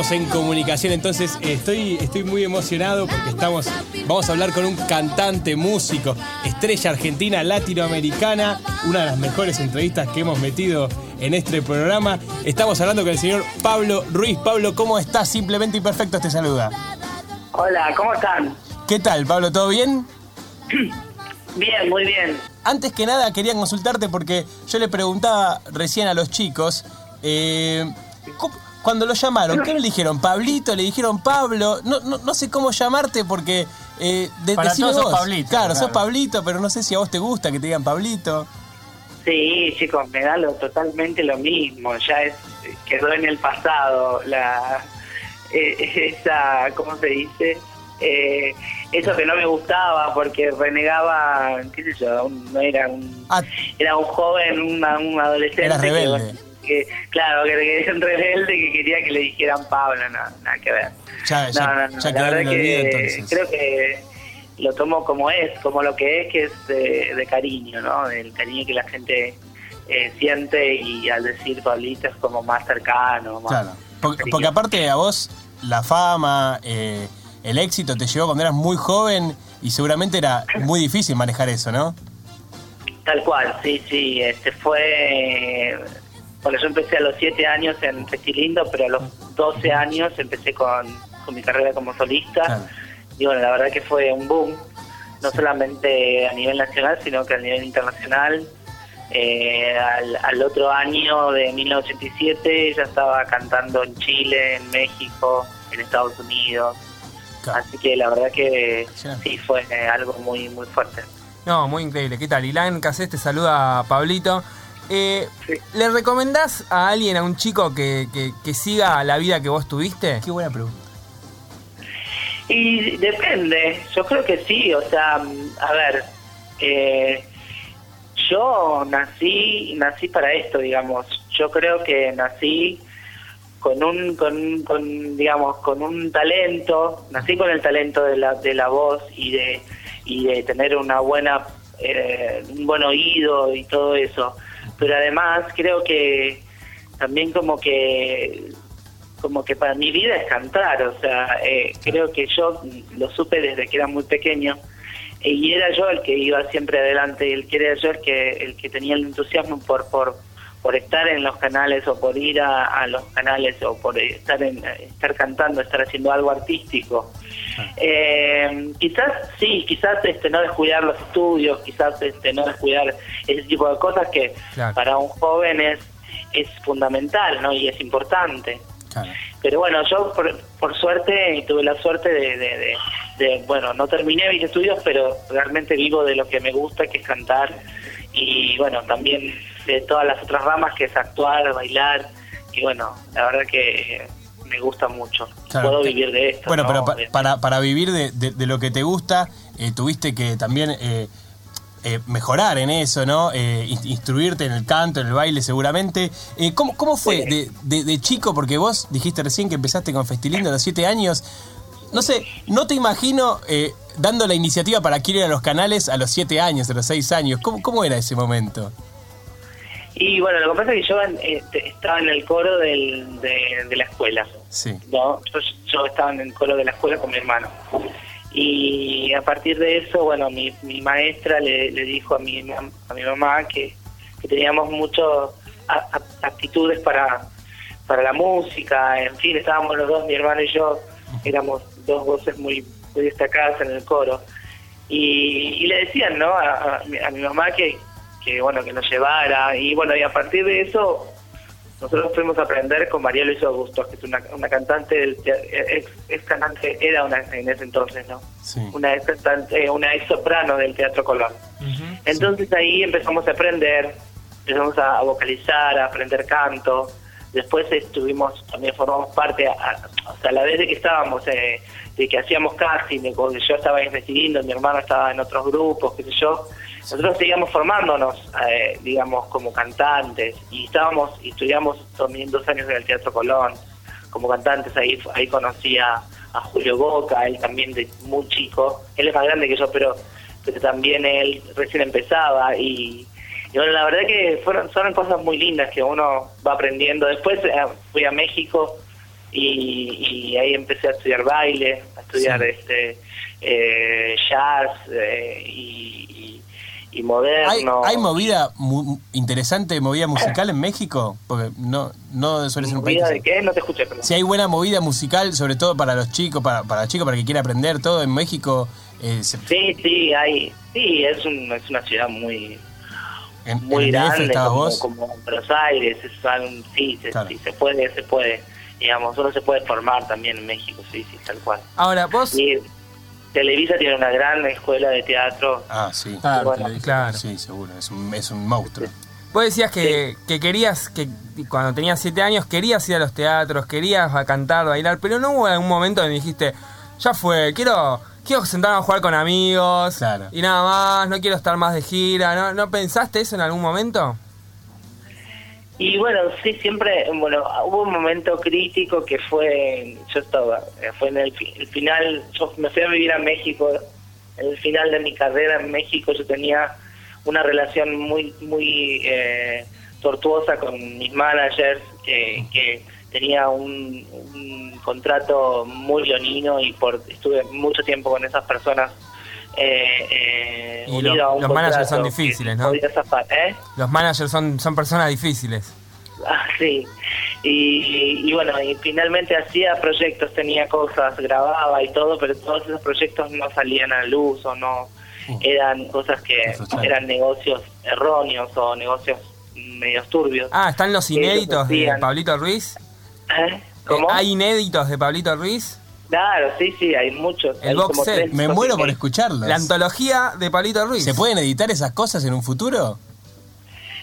estamos en comunicación, entonces estoy, estoy muy emocionado porque estamos, vamos a hablar con un cantante, músico, estrella argentina, latinoamericana, una de las mejores entrevistas que hemos metido en este programa. Estamos hablando con el señor Pablo Ruiz. Pablo, ¿cómo estás? Simplemente imperfecto te saluda. Hola, ¿cómo están? ¿Qué tal, Pablo? ¿Todo bien? Bien, muy bien. Antes que nada quería consultarte porque yo le preguntaba recién a los chicos, eh, cuando lo llamaron, ¿qué le dijeron? ¿Pablito? ¿Le dijeron Pablo? No, no, no sé cómo llamarte porque... Eh, de, Para todos sos Pablito. Claro, sos Pablito, pero no sé si a vos te gusta que te digan Pablito. Sí, chicos, me da lo, totalmente lo mismo. Ya es quedó en el pasado la eh, esa, ¿cómo se dice? Eh, eso que no me gustaba porque renegaba, qué sé yo, no era un ah. era un joven, un adolescente. Era rebelde. Que, claro, que era un rebelde que quería que le dijeran Pablo, no, nada que ver. Ya, ya, no, no, ya la verdad que creo que lo tomo como es, como lo que es, que es de, cariño, ¿no? Del cariño que la gente eh, siente y al decir Pablito es como más cercano. Más claro, porque, porque, aparte a vos la fama, eh, el éxito te llegó cuando eras muy joven y seguramente era muy difícil manejar eso, ¿no? Tal cual, sí, sí. Este fue. Bueno, yo empecé a los 7 años en Festilindo, pero a los 12 años empecé con, mi carrera como solista. Y bueno, la verdad que fue un boom, no solamente a nivel nacional, sino que a nivel internacional. Eh, al, otro año de 1987 ya estaba cantando en Chile, en México, en Estados Unidos. Así que la verdad que sí, fue eh, algo muy muy fuerte. No, muy increíble. ¿Qué tal? Ilan Casés te saluda Pablito. Eh, ¿Le recomendás a alguien, a un chico que, que, siga la vida que vos tuviste? Qué buena pregunta. Y depende, yo creo que sí, o sea, a ver, eh, yo nací, nací para esto, digamos, yo creo que nací con un, con, con, digamos, con un talento, nací con el talento de la, de la voz y de, y de tener una buena, eh, un buen oído y todo eso. Pero además creo que también como que como que para mi vida es cantar, o sea, eh, creo que yo lo supe desde que era muy pequeño y era yo el que iba siempre adelante, el que era yo el que el que tenía el entusiasmo por por por estar en los canales o por ir a, los canales o por estar en, estar cantando, estar haciendo algo artístico. Eh, quizás sí, quizás este no descuidar los estudios, quizás este no descuidar ese tipo de cosas que para un joven es, es fundamental, ¿no? Y es importante. Pero bueno, yo por, por, suerte tuve la suerte de, de, bueno, no terminé mis estudios, pero realmente vivo de lo que me gusta, que es cantar. Y bueno, también de todas las otras ramas, que es actuar, bailar, y bueno, la verdad que me gusta mucho. Puedo vivir de esto. Bueno, pero para, para vivir de, de, lo que te gusta, eh, tuviste que también eh, eh, mejorar en eso, ¿no? instruirte en el canto, en el baile, seguramente. ¿cómo, ¿Cómo fue de, de, chico? Porque vos dijiste recién que empezaste con Festilindo a los siete años. No sé, no te imagino dando la iniciativa para que ir a los canales a los siete años, a los seis años. ¿Cómo, cómo era ese momento? Y bueno, lo que pasa es que yo este, estaba en el coro del, de, la escuela. Sí. ¿no? Yo, estaba en el coro de la escuela con mi hermano. Y a partir de eso, bueno, mi, mi maestra le, le dijo a mi, a mi mamá que, teníamos muchas aptitudes para, para la música, en fin, estábamos los dos, mi hermano y yo, éramos dos voces muy, muy destacadas en el coro. Y, y le decían, ¿no? a mi mamá que, que bueno que nos llevara. Y bueno y a partir de eso nosotros fuimos a aprender con María Luisa Augusto que es una, una cantante del ex, cantante era una en ese entonces no una ex cantante una ex soprano del Teatro Colón. Entonces ahí empezamos a aprender empezamos a, vocalizar a aprender canto después estuvimos también formamos parte hasta la vez de que estábamos eh, de que hacíamos casting de yo estaba decidiendo mi hermano estaba en otros grupos qué sé yo nosotros seguíamos formándonos, eh, digamos, como cantantes y estábamos y estudiamos también dos años en el Teatro Colón como cantantes. Ahí ahí conocí a, Julio Boca, él también de muy chico. Él es más grande que yo, pero, pero también él recién empezaba y, bueno, la verdad que fueron, fueron cosas muy lindas que uno va aprendiendo. Después eh, fui a México y, y ahí empecé a estudiar baile, a estudiar Sí. este eh, jazz eh, y, y, y moderno. ¿Hay, hay movida mu- interesante, movida musical en México? Porque no, no suele ser un país. ¿Movida que de qué? No te escuché, perdón. Si hay buena movida musical, sobre todo para los chicos, para, para los chicos, para que quiera aprender todo en México. eh, se- Sí, sí, hay, sí, es, un, es una ciudad muy en, muy en grande estabas como, vos. como Buenos Aires, es algo- sí, se, Claro. sí, se puede, se puede, digamos, uno se puede formar también en México, sí, sí, tal cual. Ahora, vos... Y Televisa tiene una gran escuela de teatro, Ah, sí. Claro, Bueno. Sí, seguro. Es un, es un monstruo. Vos decías que, que querías, que cuando tenías siete años querías ir a los teatros, querías a cantar, bailar, pero no hubo algún momento donde dijiste, ya fue, quiero, quiero sentarme a jugar con amigos Claro. y nada más, no quiero estar más de gira, ¿no, ¿no pensaste eso en algún momento? Y bueno, sí, siempre, bueno, hubo un momento crítico que fue, yo estaba, eh, fue en el final, yo me fui a vivir a México, en el final de mi carrera en México yo tenía una relación muy, muy eh, tortuosa con mis managers, que, que tenía un, un contrato muy leonino y por estuve mucho tiempo con esas personas. Eh, eh, Y lo- los managers son difíciles, ¿no? ¿eh? Los managers son, son personas difíciles. Ah, sí. Y, y bueno, y finalmente hacía proyectos, tenía cosas, grababa y todo, pero todos esos proyectos no salían a luz o no Uh, eran cosas que eran negocios erróneos o negocios medios turbios. Ah, ¿están los inéditos de. Pablito Ruiz? ¿Eh? ¿Cómo? Eh, ¿Hay inéditos de Pablito Ruiz? Claro, sí, sí, hay muchos. El hay box como set. tres Me muero por escucharlos. La antología de Pablito Ruiz. ¿Se pueden editar esas cosas en un futuro?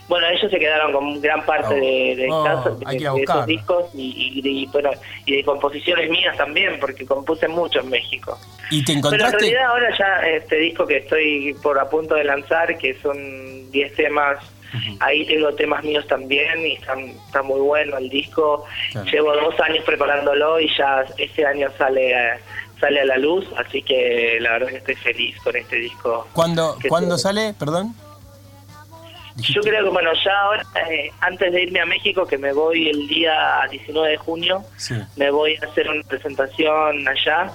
Bueno, ellos se quedaron con gran parte Oh. de, de, Oh, casos- de- de esos discos y, y, y, bueno, y de composiciones mías también, porque compuse mucho en México. ¿Y te Pero en encontraste? realidad ahora ya este disco que estoy por a punto de lanzar, que son 10 temas, ahí tengo temas míos también y están, está muy bueno el disco. Claro. Llevo dos años preparándolo y ya este año sale a, sale a la luz, así que la verdad que estoy feliz con este disco. ¿Cuándo, ¿cuándo sale? Perdón. Yo creo que bueno, ya ahora, eh, antes de irme a México, que me voy el día 19 de junio, Sí. me voy a hacer una presentación allá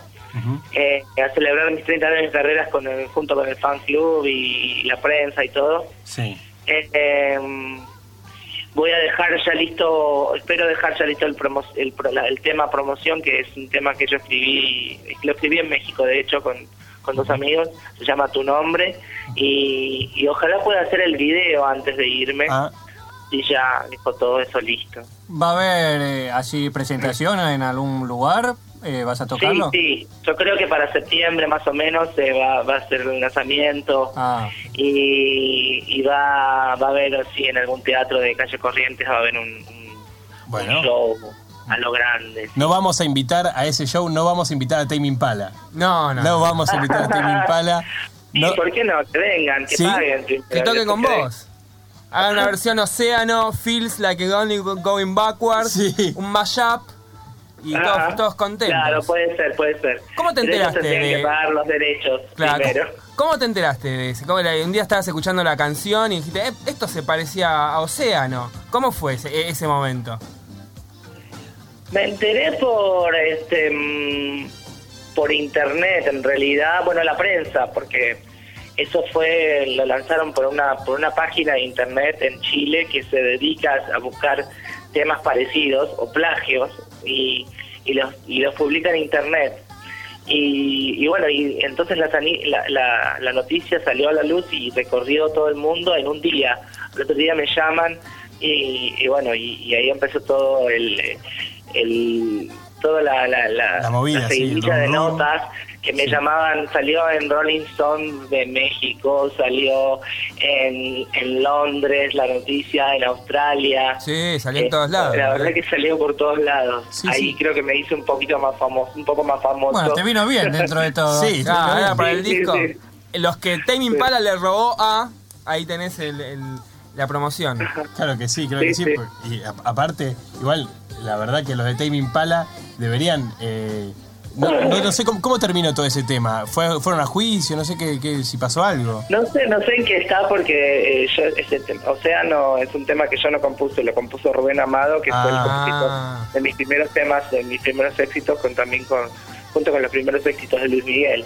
eh, a celebrar mis 30 años de carreras con el, junto con el fan club y, la prensa y todo. Sí. Eh, eh, voy a dejar ya listo, espero dejar ya listo el, promo- el, el tema promoción, que es un tema que yo escribí, lo escribí en México, de hecho, con, con dos amigos, se llama Tu Nombre, y, y ojalá pueda hacer el video antes de irme Ah, y ya dejo todo eso listo. ¿Va a haber eh, así presentación en algún lugar? Eh, ¿Vas a tocarlo? Sí, sí, yo creo que para septiembre más o menos se va, va a ser el lanzamiento. Ah, y, y va, va a haber, sí, en algún teatro de calle Corrientes va a haber un, un- Bueno. un show a lo grande. no vamos a invitar a ese show, no vamos a invitar a Tame Impala. No, no. No vamos a invitar a Tame Impala. No, ¿por qué no? Que vengan, que Sí, paguen. Que toque con Que- vos. Hagan una versión Océano, Feels Like a Only Going Backwards, Sí. un mashup y todos, todos contentos. Claro, puede ser, puede ser. ¿Cómo te enteraste de- que pagar los derechos Claro, primero. ¿cómo, cómo te enteraste de era? un día estabas escuchando la canción y dijiste, "Eh, esto se parecía a Océano. ¿Cómo fue ese, ese momento? Me enteré por este mm, por internet, en realidad, bueno, la prensa, porque eso fue lo lanzaron por una por una página de internet en Chile que se dedica a buscar temas parecidos o plagios y, y los y los publica en internet. Y, y bueno, y entonces la, la, la, la noticia salió a la luz y recorrió todo el mundo en un día. El otro día me llaman y, y bueno, y, ahí empezó todo el, el toda la, la, la, La movida, sí, de notas que me Sí. llamaban, salió en Rolling Stone de México, salió en, en Londres la noticia, en Australia. Sí, salió en Eh, todos lados. La verdad que salió por todos lados. Sí, Ahí sí. creo que me hice un poquito más famoso, un poco más famoso. bueno, te vino bien dentro de todo. Sí. Ah, Sí, era para el disco. sí. Los que Tame Impala le robó a. Ahí tenés el- el- la promoción. Claro que sí, creo Sí, que sí. sí. porque- Y a- aparte, igual, la verdad que los de Tame Impala deberían eh, no, no- no sé cómo, cómo terminó todo ese tema. ¿Fue, ¿Fueron a juicio? No sé qué, qué- si pasó algo. No sé, no sé en qué está porque eh, yo, ese tema, Océano es un tema que yo no compuse, lo compuso Rubén Amado, que fue el Ah. compositor de mis primeros temas, de mis primeros éxitos, con también con junto con los primeros éxitos de Luis Miguel.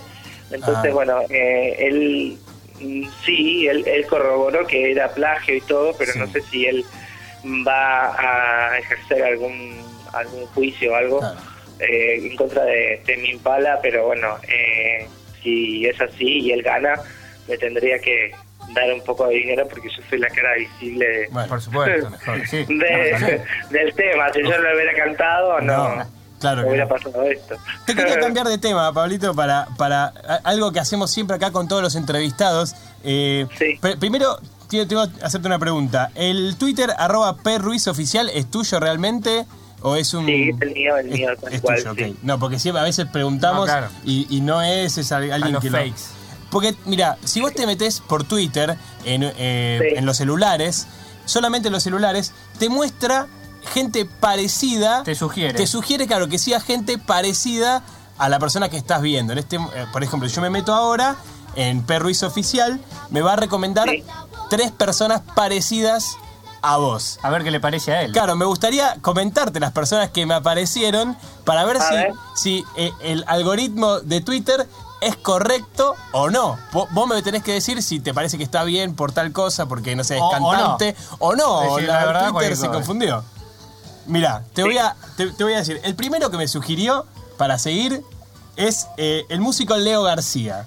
Entonces, Ah. bueno, eh, él sí, él, él corroboró que era plagio y todo, pero Sí. no sé si él va a ejercer algún algún juicio o algo Claro. Eh, en contra de, de mi Impala, pero bueno, eh, si es así y él gana, me tendría que dar un poco de dinero porque yo soy la cara visible de, Bueno, Por supuesto, mejor. Sí. de- del tema. Si yo lo hubiera cantado, no, No, claro hubiera pasado esto. Te quería cambiar de tema, Pablito, para, para algo que hacemos siempre acá con todos los entrevistados. Eh, Sí. pr- primero, tengo que hacerte una pregunta. ¿El Twitter arroba Oficial es tuyo realmente? ¿O es un.? Sí, es el mío, el es- mío, tal es cual, tuyo, sí. ok. No, porque siempre a veces preguntamos No, claro. y, y no es, es A alguien los que lo- fakes. Porque, mira, si vos te metés por Twitter en, eh, Sí. en los celulares, solamente en los celulares, te muestra gente parecida. Te sugiere. Te sugiere, claro, que sea gente parecida a la persona que estás viendo. En este, eh, por ejemplo, yo me meto ahora en Perruiz Oficial, me va a recomendar Sí. tres personas parecidas a vos. A ver qué le parece a él. Claro, me gustaría comentarte las personas que me aparecieron para ver A si, ver. si eh, el algoritmo de Twitter es correcto o no. Vo- Vos me tenés que decir si te parece que está bien por tal cosa, porque no sé, es O- o no. cantante, o no, Decir la, la verdad, Twitter se confundió. Mira, te, voy a, te, te voy a decir, el primero que me sugirió para seguir es eh, el músico Leo García.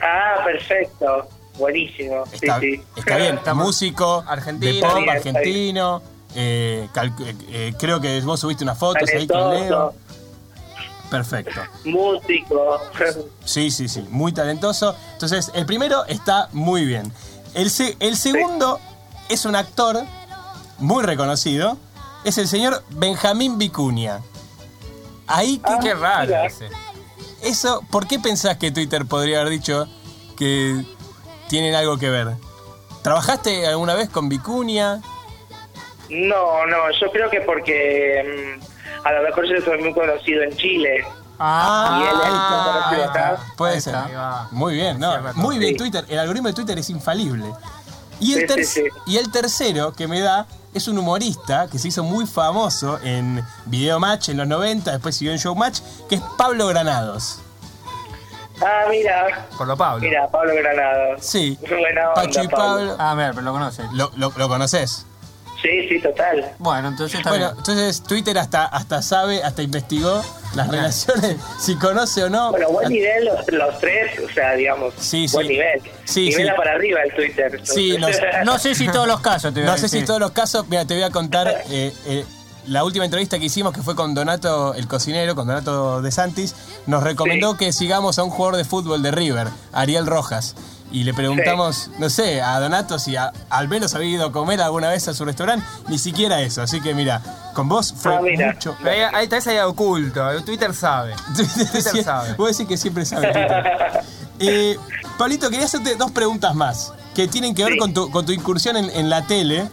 Ah, perfecto. Buenísimo. Sí, Está, sí. está bien, Estamos- músico Argentino. de pop bien, argentino. eh, eh, eh, creo que vos subiste unas fotos ahí con Leo. Perfecto. músico. Sí, sí, sí, muy talentoso. Entonces, el primero está muy bien. El, se- el segundo es un actor muy reconocido. Es el señor Benjamín Vicuña. Ahí que Ah, Qué raro eso, ¿por qué pensás que Twitter podría haber dicho que tienen algo que ver? ¿Trabajaste alguna vez con Vicuña? No, no, yo creo que porque mm, a lo mejor yo soy muy conocido en Chile. Ah, y él es muy conocido acá. Puede ser. Muy bien, no, muy bien Sí. Twitter. El algoritmo de Twitter es infalible. Y el, Sí, ter- sí, sí. y el tercero que me da es un humorista que se hizo muy famoso en Video Match en los 90, después siguió en Showmatch, que es Pablo Granados. Ah, mira, Por lo Pablo. mira, Pablo Granado. Sí. Buena onda, Pacho y Pablo. Ah, mira, pero lo conoce. ¿Lo, lo, lo conoces? Sí, sí, total. Bueno, entonces está Bueno, bien. entonces Twitter hasta, hasta sabe, hasta investigó las relaciones, si conoce o no. Bueno, buen nivel los, los tres, o sea, digamos, Sí, buen sí. nivel. Sí, Nivel sí. para arriba el Twitter. Sí, los- No sé si todos los casos te voy a No sé si todos los casos, mira, te voy a contar eh, eh, la última entrevista que hicimos, que fue con Donato, el cocinero, con Donato de Santis, nos recomendó Sí. que sigamos a un jugador de fútbol de River, Ariel Rojas. Y le preguntamos, no sé, a Donato si a- al menos había ido a comer alguna vez a su restaurante, ni siquiera eso. Así que mira, con vos fue Ah, mira. mucho. Ahí, ahí tal vez hay oculto. Twitter sabe. Twitter Sí, sabe. Vos decís que siempre sabe Twitter. Eh, Pablito, quería hacerte dos preguntas más que tienen que ver Sí. con, tu, con tu incursión en, en la tele.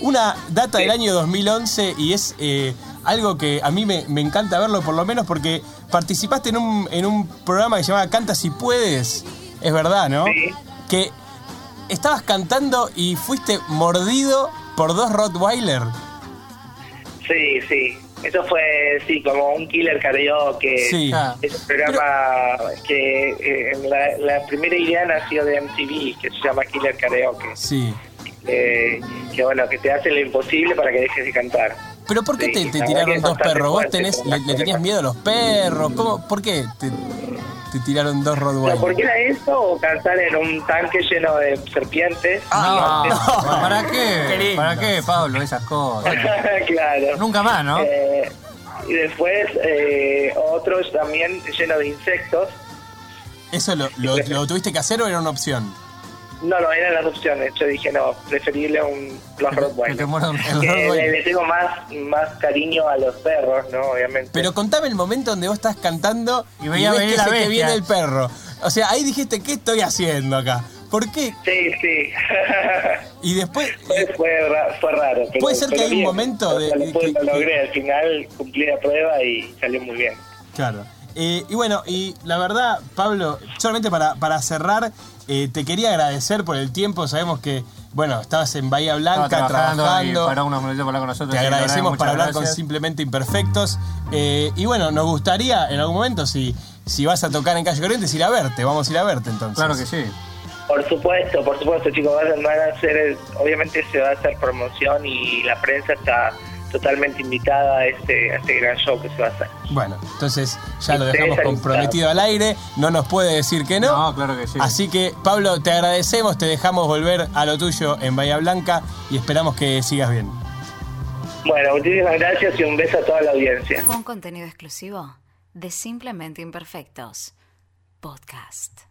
Una data del año 2011 y es eh, algo que a mí me, me encanta verlo, por lo menos porque participaste en un, en un programa que se llamaba Canta si puedes. Es verdad, ¿no? Sí. Que estabas cantando y fuiste mordido por dos Rottweiler. Sí, sí. Eso fue, sí, como un killer karaoke. Sí. Ah. Es un programa que eh, en la, la primera idea nació de MTV, que se llama Killer Karaoke. Sí. Eh, que bueno, que te hace lo imposible para que dejes de cantar. ¿Pero por qué Sí, te, tiraron dos perros? ¿Vos tenés, le, tenías miedo a los perros? ¿Cómo, ¿Por qué te, te tiraron dos ¿Pero Rottweiler? ¿Por qué era eso o cantar en un tanque lleno de serpientes? Ah, No, no. ¿Para Qué. ¿Para qué, Pablo? Esas cosas. claro. Nunca más, ¿no? Eh, y después eh, otros también llenos de insectos. ¿Eso lo, lo- lo tuviste que hacer o era una opción? No, no, eran las opciones. Yo dije, no, preferible un, los Rottweiler. le, le tengo más, más cariño a los perros, ¿no? Obviamente. Pero contame el momento donde vos estás cantando Y y, veía ves venir que la se te bestia. viene el perro. O sea, ahí dijiste, ¿qué estoy haciendo acá? ¿Por qué? Sí, sí. Y después... fue, fue, ra- fue raro. Pero, Puede ser que hay un bien. momento O sea, de- lo, pude- que- lo logré. Al final cumplí la prueba y salió muy bien. Claro. Eh, y bueno, y la verdad, Pablo, solamente para, para cerrar, eh, te quería agradecer por el tiempo. Sabemos que, bueno, estabas en Bahía Blanca Estaba trabajando, trabajando. y unos minutos para hablar con nosotros. Te agradecemos para hablar con. Simplemente Imperfectos. Eh, y bueno, nos gustaría en algún momento, si, si vas a tocar en Calle Corrientes, ir a verte. Vamos a ir a verte entonces. Claro que sí. Por supuesto, por supuesto, chicos, van, van a hacer, obviamente se va a hacer promoción y la prensa está totalmente invitada a este, a este gran show que se va a hacer. Bueno, entonces ya lo dejamos comprometido al aire. No nos puede decir que no. No, claro que sí. Así que, Pablo, te agradecemos, te dejamos volver a lo tuyo en Bahía Blanca y esperamos que sigas bien. Bueno, muchísimas gracias y un beso a toda la audiencia. Fue un contenido exclusivo de Simplemente Imperfectos. Podcast.